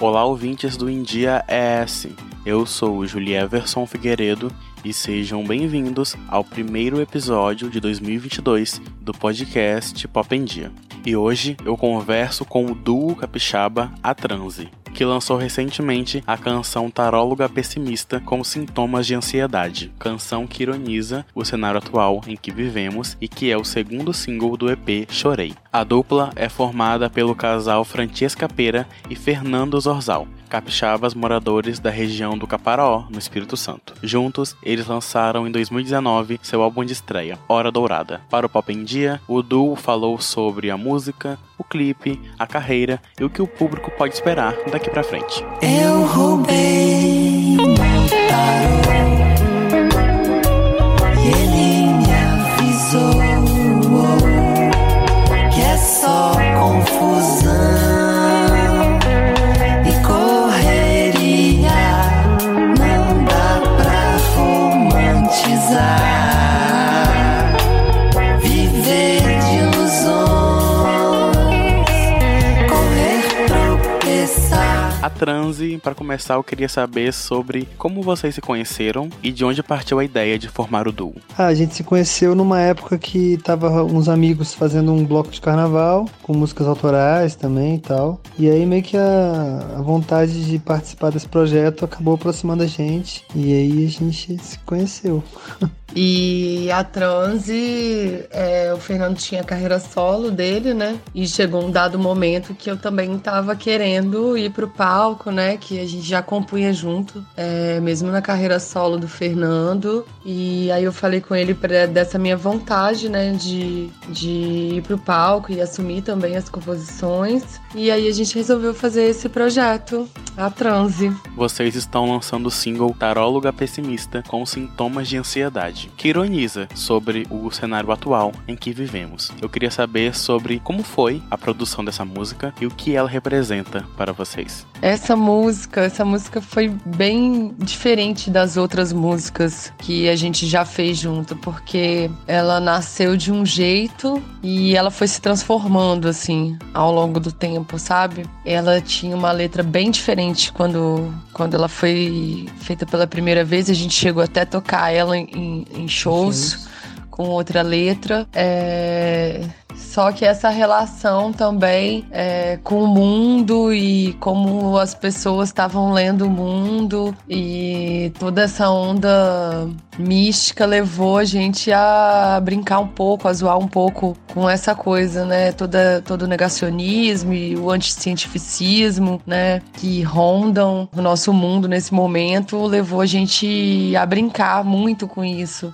Olá, ouvintes do India ES. Eu sou Julia Everson Figueiredo e sejam bem-vindos ao primeiro episódio de 2022 do podcast Pop em Dia. E hoje eu converso com o duo capixaba A Transe que lançou recentemente a canção Taróloga Pessimista com sintomas de ansiedade, canção que ironiza o cenário atual em que vivemos e que é o segundo single do EP Chorei. A dupla é formada pelo casal Francesca Pera e Fernando Zorzal, capixabas moradores da região do Caparaó, no Espírito Santo. Juntos, eles lançaram em 2019 seu álbum de estreia, Hora Dourada. Para o Pop em Dia, o duo falou sobre a música, o clipe, a carreira e o que o público pode esperar daqui para frente. Eu roubei transe, para começar, eu queria saber sobre como vocês se conheceram e de onde partiu a ideia de formar o duo. Ah, a gente se conheceu numa época que tava uns amigos fazendo um bloco de carnaval, com músicas autorais também e tal. E aí meio que a, a vontade de participar desse projeto acabou aproximando a gente. E aí a gente se conheceu. E a transe, é, o Fernando tinha carreira solo dele, né? E chegou um dado momento que eu também tava querendo ir pro palco, né? Que a gente já compunha junto, é, mesmo na carreira solo do Fernando. E aí eu falei com ele pra, dessa minha vontade, né? De, de ir pro palco e assumir também as composições. E aí a gente resolveu fazer esse projeto, a transe. Vocês estão lançando o single Taróloga Pessimista com sintomas de ansiedade que ironiza sobre o cenário atual em que vivemos. Eu queria saber sobre como foi a produção dessa música e o que ela representa para vocês. Essa música, essa música foi bem diferente das outras músicas que a gente já fez junto, porque ela nasceu de um jeito e ela foi se transformando assim ao longo do tempo, sabe? Ela tinha uma letra bem diferente quando quando ela foi feita pela primeira vez, a gente chegou até a tocar ela em, em shows com outra letra. É... Só que essa relação também é, com o mundo e como as pessoas estavam lendo o mundo e toda essa onda mística levou a gente a brincar um pouco, a zoar um pouco com essa coisa, né? Toda, todo o negacionismo e o anticientificismo, né? Que rondam o nosso mundo nesse momento, levou a gente a brincar muito com isso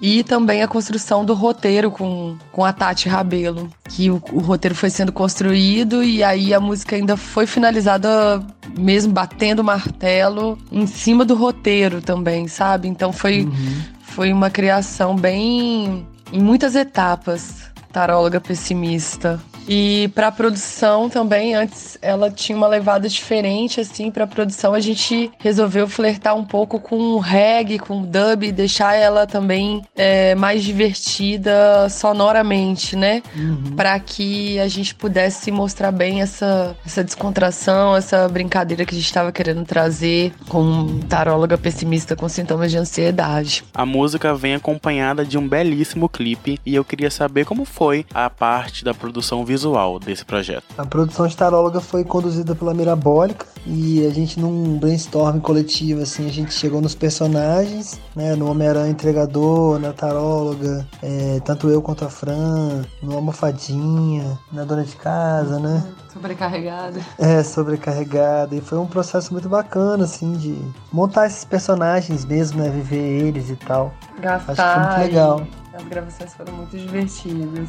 e também a construção do roteiro com, com a Tati Rabelo, que o, o, roteiro foi sendo construído e aí a música ainda foi finalizada mesmo batendo martelo em cima do roteiro também, sabe? Então foi, uhum. foi uma criação bem em muitas etapas. Taróloga pessimista. E para produção também, antes ela tinha uma levada diferente assim para produção. A gente resolveu flertar um pouco com o reggae, com o dub, e deixar ela também é, mais divertida sonoramente, né? Uhum. Para que a gente pudesse mostrar bem essa, essa descontração, essa brincadeira que a gente estava querendo trazer com taróloga pessimista com sintomas de ansiedade. A música vem acompanhada de um belíssimo clipe e eu queria saber como foi a parte da produção visual visual desse projeto? A produção de Taróloga foi conduzida pela Mirabólica e a gente num brainstorm coletivo assim, a gente chegou nos personagens, né, no Homem-Aranha entregador, na Taróloga, é, tanto eu quanto a Fran, no Almofadinha, na dona de casa, né? Sobrecarregada. É, sobrecarregada. E foi um processo muito bacana, assim, de montar esses personagens mesmo, né? Viver eles e tal. Gastar. Acho que foi muito legal. As gravações foram muito divertidas.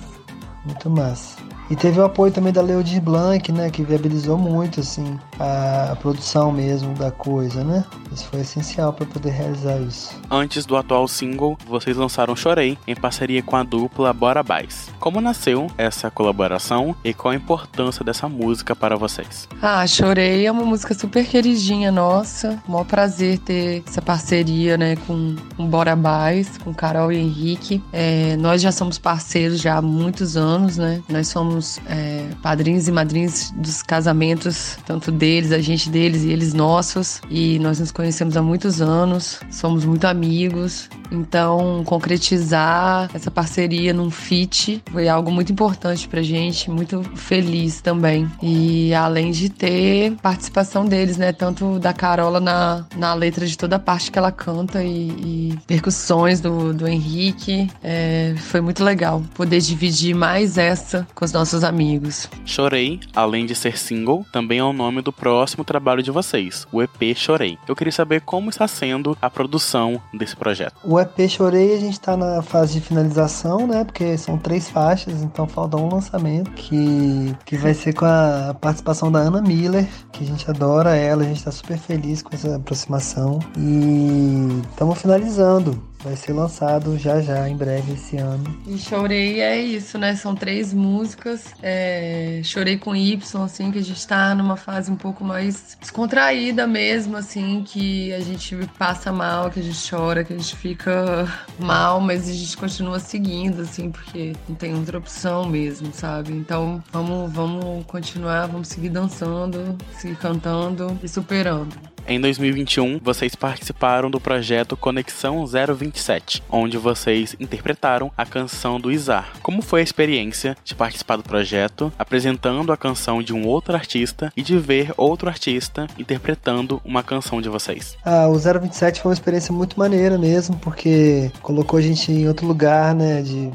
Muito massa. E teve o apoio também da Leodir Blanc, né, que viabilizou muito assim a, a produção mesmo da coisa, né? Isso foi essencial para poder realizar isso. Antes do atual single, vocês lançaram Chorei em parceria com a dupla Bora Bais. Como nasceu essa colaboração e qual a importância dessa música para vocês? Ah, Chorei é uma música super queridinha nossa. Mó prazer ter essa parceria, né, com, com Bora Bais, com Carol e Henrique. É, nós já somos parceiros já há muitos anos, né? Nós somos somos é, padrinhos e madrinhas dos casamentos, tanto deles, a gente deles e eles nossos. E nós nos conhecemos há muitos anos, somos muito amigos. Então, concretizar essa parceria num fit foi algo muito importante pra gente, muito feliz também. E além de ter participação deles, né? Tanto da Carola na, na letra de toda a parte que ela canta e, e percussões do, do Henrique. É, foi muito legal poder dividir mais essa com os nossos amigos. Chorei, além de ser single, também é o nome do próximo trabalho de vocês, o EP Chorei. Eu queria saber como está sendo a produção desse projeto. O EP Chorei, a gente tá na fase de finalização, né? Porque são três faixas, então falta um lançamento que, que vai ser com a participação da Ana Miller, que a gente adora ela, a gente tá super feliz com essa aproximação. E estamos finalizando. Vai ser lançado já já, em breve, esse ano. E Chorei é isso, né? São três músicas. É... Chorei com Y, assim, que a gente tá numa fase um pouco mais descontraída mesmo, assim, que a gente passa mal, que a gente chora, que a gente fica mal, mas a gente continua seguindo, assim, porque não tem outra opção mesmo, sabe? Então vamos, vamos continuar, vamos seguir dançando, seguir cantando e superando. Em 2021, vocês participaram do projeto Conexão 027, onde vocês interpretaram a canção do Izar. Como foi a experiência de participar do projeto, apresentando a canção de um outro artista e de ver outro artista interpretando uma canção de vocês? Ah, o 027 foi uma experiência muito maneira mesmo, porque colocou a gente em outro lugar, né, de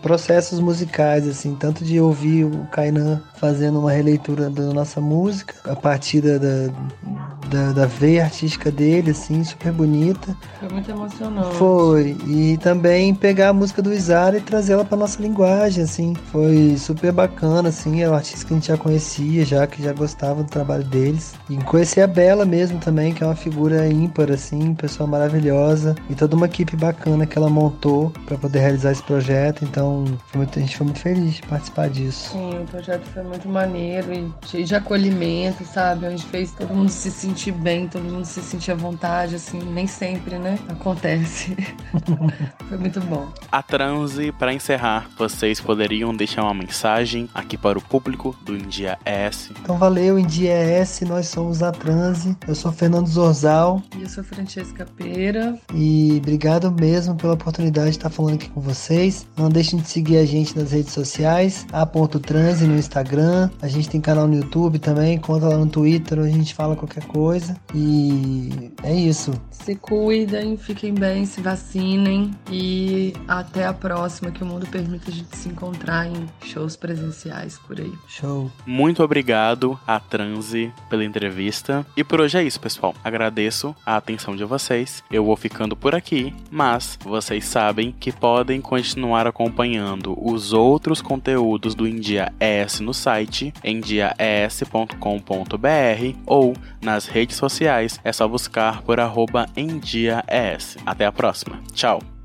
processos musicais, assim, tanto de ouvir o Kainan fazendo uma releitura da nossa música, a partir da, da, da veia artística dele, assim, super bonita. Foi muito emocionante. Foi. E também pegar a música do Izara e trazer ela pra nossa linguagem, assim. Foi super bacana, assim. É um artista que a gente já conhecia, já que já gostava do trabalho deles. E conhecer a Bela mesmo também, que é uma figura ímpar, assim, pessoa maravilhosa. E toda uma equipe bacana que ela montou para poder realizar esse projeto. Então, muito, a gente foi muito feliz de participar disso. Sim, o projeto foi muito maneiro e cheio de acolhimento, sabe? Onde fez todo mundo se sentir bem, todo mundo se sentir à vontade, assim, nem sempre, né? Acontece. Foi muito bom. A transe, para encerrar, vocês poderiam deixar uma mensagem aqui para o público do India S. Então valeu, India S, nós somos a transe. Eu sou Fernando Zorzal. E eu sou Francesca Pera. E obrigado mesmo pela oportunidade de estar falando aqui com vocês. Não deixem de seguir a gente nas redes sociais, a.transe no Instagram. A gente tem canal no YouTube também, conta lá no Twitter, a gente fala qualquer coisa. E é isso. Se cuidem, fiquem bem, se vacinem e até a próxima, que o mundo permita a gente se encontrar em shows presenciais por aí. Show. Muito obrigado a Transe pela entrevista. E por hoje é isso, pessoal. Agradeço a atenção de vocês. Eu vou ficando por aqui, mas vocês sabem que podem continuar acompanhando os outros conteúdos do India ES no site endiaes.com.br ou nas redes sociais é só buscar por arroba endiaes. Até a próxima. Tchau!